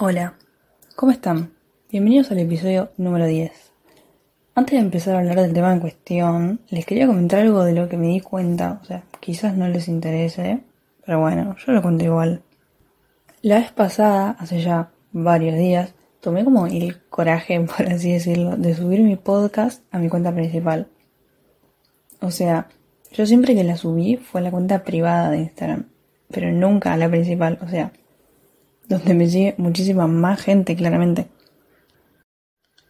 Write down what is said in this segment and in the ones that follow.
Hola, ¿cómo están? Bienvenidos al episodio número 10. Antes de empezar a hablar del tema en cuestión, les quería comentar algo de lo que me di cuenta, o sea, quizás no les interese, pero bueno, yo lo cuento igual. La vez pasada, hace ya varios días, tomé como el coraje, por así decirlo, de subir mi podcast a mi cuenta principal. O sea, yo siempre que la subí fue a la cuenta privada de Instagram, pero nunca a la principal, o sea, donde me sigue muchísima más gente, claramente.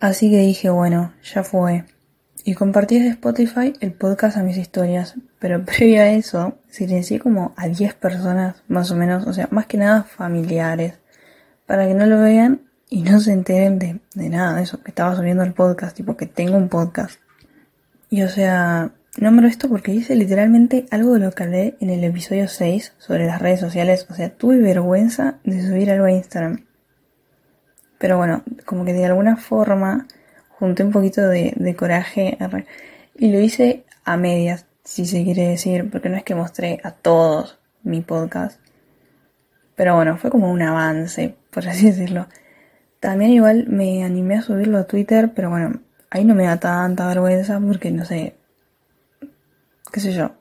Así que dije, bueno, ya fue. Y compartí desde Spotify el podcast a mis historias. Pero previo a eso, silencié como a 10 personas, más o menos, o sea, más que nada familiares, para que no lo vean y no se enteren de, de nada de eso, que estaba subiendo el podcast, tipo que tengo un podcast. Y o sea, Nombro esto porque dice literalmente algo de lo que hablé en el episodio 6 sobre las redes sociales. O sea, tuve vergüenza de subir algo a Instagram. Pero bueno, como que de alguna forma junté un poquito de, de coraje y lo hice a medias, si se quiere decir, porque no es que mostré a todos mi podcast. Pero bueno, fue como un avance, por así decirlo. También igual me animé a subirlo a Twitter, pero bueno, ahí no me da tanta vergüenza porque no sé, qué sé yo,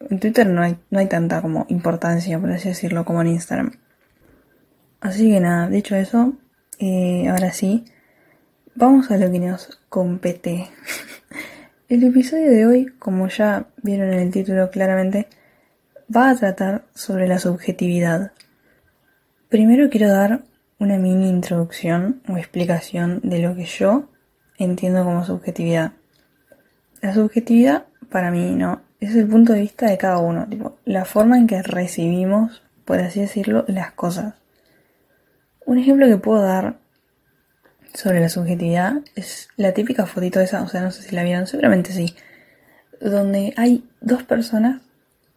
en Twitter no hay, no hay tanta como importancia, por así decirlo, como en Instagram. Así que nada, dicho eso, eh, ahora sí, vamos a lo que nos compete. el episodio de hoy, como ya vieron en el título claramente, va a tratar sobre la subjetividad. Primero quiero dar una mini introducción o explicación de lo que yo entiendo como subjetividad. La subjetividad, para mí, no, es el punto de vista de cada uno, tipo, la forma en que recibimos, por así decirlo, las cosas. Un ejemplo que puedo dar sobre la subjetividad es la típica fotito esa, o sea, no sé si la vieron, seguramente sí, donde hay dos personas,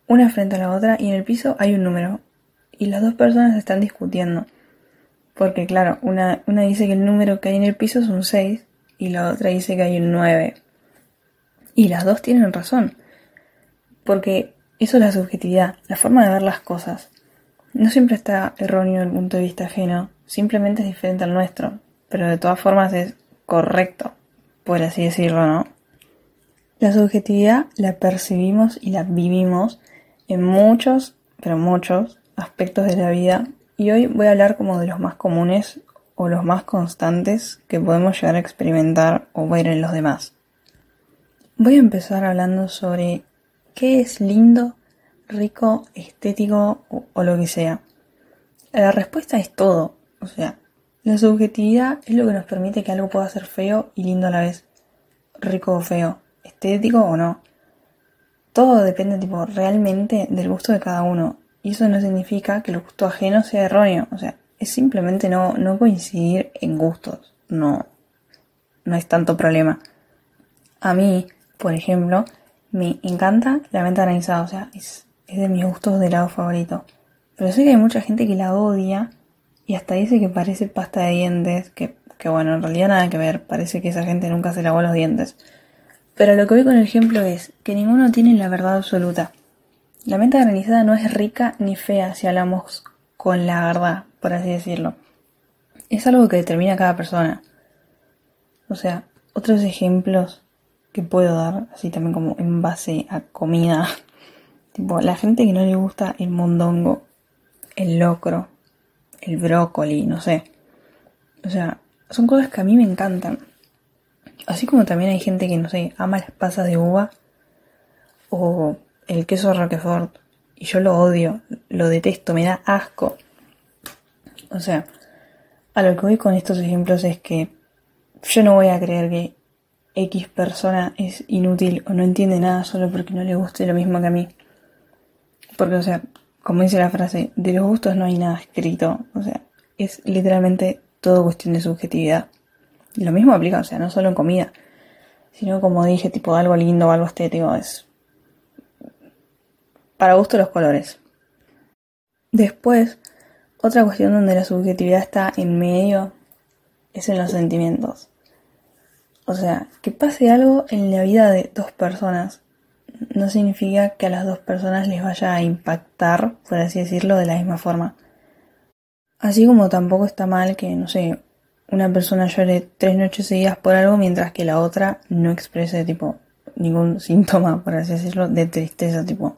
una frente a la otra, y en el piso hay un número, y las dos personas están discutiendo. Porque claro, una, una dice que el número que hay en el piso es un 6 y la otra dice que hay un 9. Y las dos tienen razón. Porque eso es la subjetividad, la forma de ver las cosas. No siempre está erróneo el punto de vista ajeno, simplemente es diferente al nuestro, pero de todas formas es correcto, por así decirlo, ¿no? La subjetividad la percibimos y la vivimos en muchos, pero muchos aspectos de la vida y hoy voy a hablar como de los más comunes o los más constantes que podemos llegar a experimentar o ver en los demás. Voy a empezar hablando sobre ¿Qué es lindo, rico, estético o, lo que sea? La respuesta es todo. O sea, la subjetividad es lo que nos permite que algo pueda ser feo y lindo a la vez. Rico o feo, estético o no. Todo depende tipo realmente del gusto de cada uno. Y eso no significa que el gusto ajeno sea erróneo. O sea, es simplemente no, no coincidir en gustos. No, no es tanto problema. A mí, por ejemplo, me encanta la menta granizada, o sea, es, de mis gustos de helado favorito. Pero sé que hay mucha gente que la odia y hasta dice que parece pasta de dientes, que, que bueno, en realidad nada que ver, parece que esa gente nunca se lavó los dientes. Pero lo que voy con el ejemplo es que ninguno tiene la verdad absoluta. La menta granizada no es rica ni fea si hablamos con la verdad, por así decirlo. Es algo que determina cada persona. O sea, otros ejemplos que puedo dar, así también como en base a comida. Tipo, la gente que no le gusta el mondongo, el locro, el brócoli, no sé. O sea, son cosas que a mí me encantan. Así como también hay gente que, no sé, ama las pasas de uva o el queso Roquefort. Y yo lo odio, lo detesto, me da asco. O sea, a lo que voy con estos ejemplos es que yo no voy a creer que X persona es inútil o no entiende nada solo porque no le guste lo mismo que a mí. Porque, o sea, como dice la frase, de los gustos no hay nada escrito. O sea, es literalmente todo cuestión de subjetividad. Y lo mismo aplica, o sea, no solo en comida, sino como dije, tipo algo lindo o algo estético, es para gusto los colores. Después, otra cuestión donde la subjetividad está en medio es en los sentimientos. O sea, que pase algo en la vida de dos personas no significa que a las dos personas les vaya a impactar, por así decirlo, de la misma forma. Así como tampoco está mal que, no sé, una persona llore tres noches seguidas por algo mientras que la otra no exprese tipo ningún síntoma, por así decirlo, de tristeza, tipo,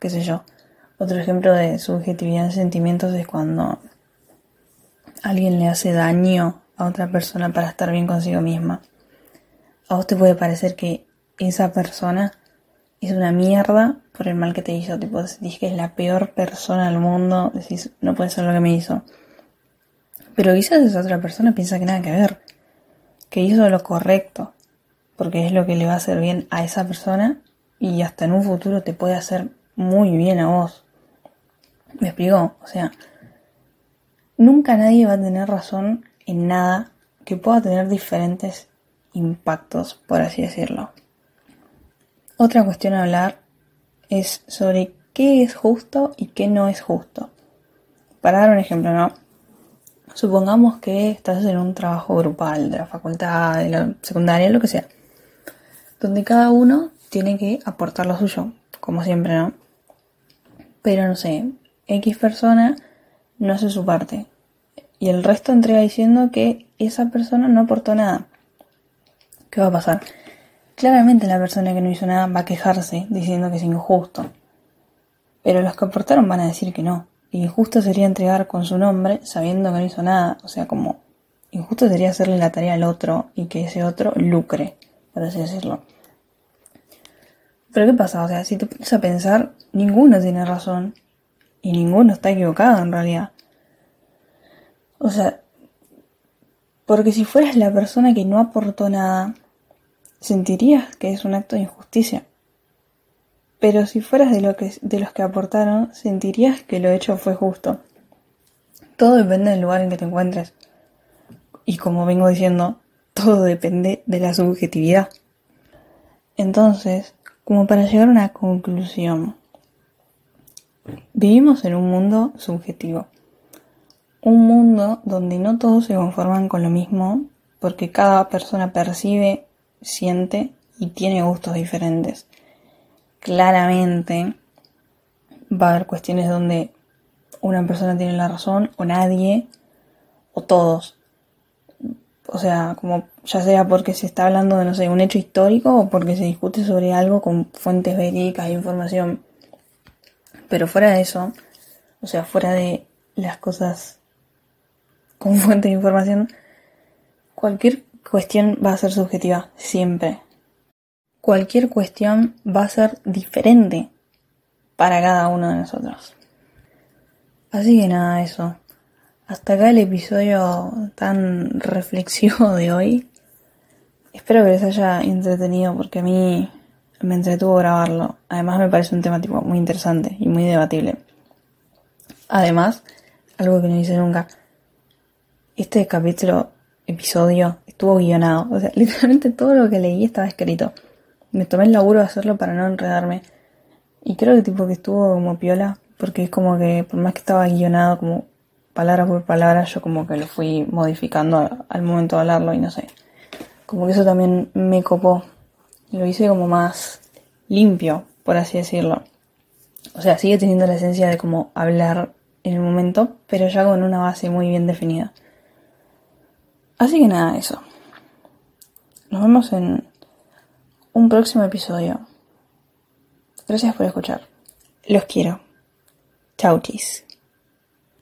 qué sé yo. Otro ejemplo de subjetividad en sentimientos es cuando alguien le hace daño a otra persona para estar bien consigo misma. A vos te puede parecer que esa persona es una mierda por el mal que te hizo. Tipo, decís que es la peor persona del mundo, decís, no puede ser lo que me hizo. Pero quizás esa otra persona piensa que nada que ver, que hizo lo correcto, porque es lo que le va a hacer bien a esa persona y hasta en un futuro te puede hacer muy bien a vos. ¿Me explico? O sea, nunca nadie va a tener razón en nada que pueda tener diferentes impactos, por así decirlo. Otra cuestión a hablar es sobre qué es justo y qué no es justo. Para dar un ejemplo, ¿no? Supongamos que estás en un trabajo grupal de la facultad, de la secundaria, lo que sea, donde cada uno tiene que aportar lo suyo, como siempre, ¿no? Pero no sé, X persona no hace su parte y el resto entrega diciendo que esa persona no aportó nada. ¿Qué va a pasar? Claramente la persona que no hizo nada va a quejarse diciendo que es injusto. Pero los que aportaron van a decir que no. Injusto sería entregar con su nombre sabiendo que no hizo nada. O sea, como injusto sería hacerle la tarea al otro y que ese otro lucre, por así decirlo. Pero ¿qué pasa? O sea, si te pones a pensar, ninguno tiene razón y ninguno está equivocado en realidad. O sea, porque si fueras la persona que no aportó nada, sentirías que es un acto de injusticia. Pero si fueras de, que, de los que aportaron, sentirías que lo hecho fue justo. Todo depende del lugar en que te encuentres. Y como vengo diciendo, todo depende de la subjetividad. Entonces, como para llegar a una conclusión, vivimos en un mundo subjetivo. Un mundo donde no todos se conforman con lo mismo porque cada persona percibe, siente y tiene gustos diferentes claramente va a haber cuestiones donde una persona tiene la razón o nadie o todos. O sea, como ya sea porque se está hablando de, no sé, un hecho histórico o porque se discute sobre algo con fuentes verídicas e información. Pero fuera de eso, o sea, fuera de las cosas con fuentes de información, cualquier cuestión va a ser subjetiva, siempre cualquier cuestión va a ser diferente para cada uno de nosotros. Así que nada, eso. Hasta acá el episodio tan reflexivo de hoy. Espero que les haya entretenido porque a mí me entretuvo grabarlo. Además me parece un tema tipo muy interesante y muy debatible. Además, algo que no hice nunca. Este capítulo, episodio, estuvo guionado. O sea, literalmente todo lo que leí estaba escrito me tomé el laburo de hacerlo para no enredarme. Y creo que tipo que estuvo como piola, porque es como que por más que estaba guionado como palabra por palabra, yo como que lo fui modificando al momento de hablarlo y no sé. Como que eso también me copó. Lo hice como más limpio, por así decirlo. O sea, sigue teniendo la esencia de como hablar en el momento, pero ya con una base muy bien definida. Así que nada, eso. Nos vemos en un próximo episodio. Gracias por escuchar. Los quiero. Chautis.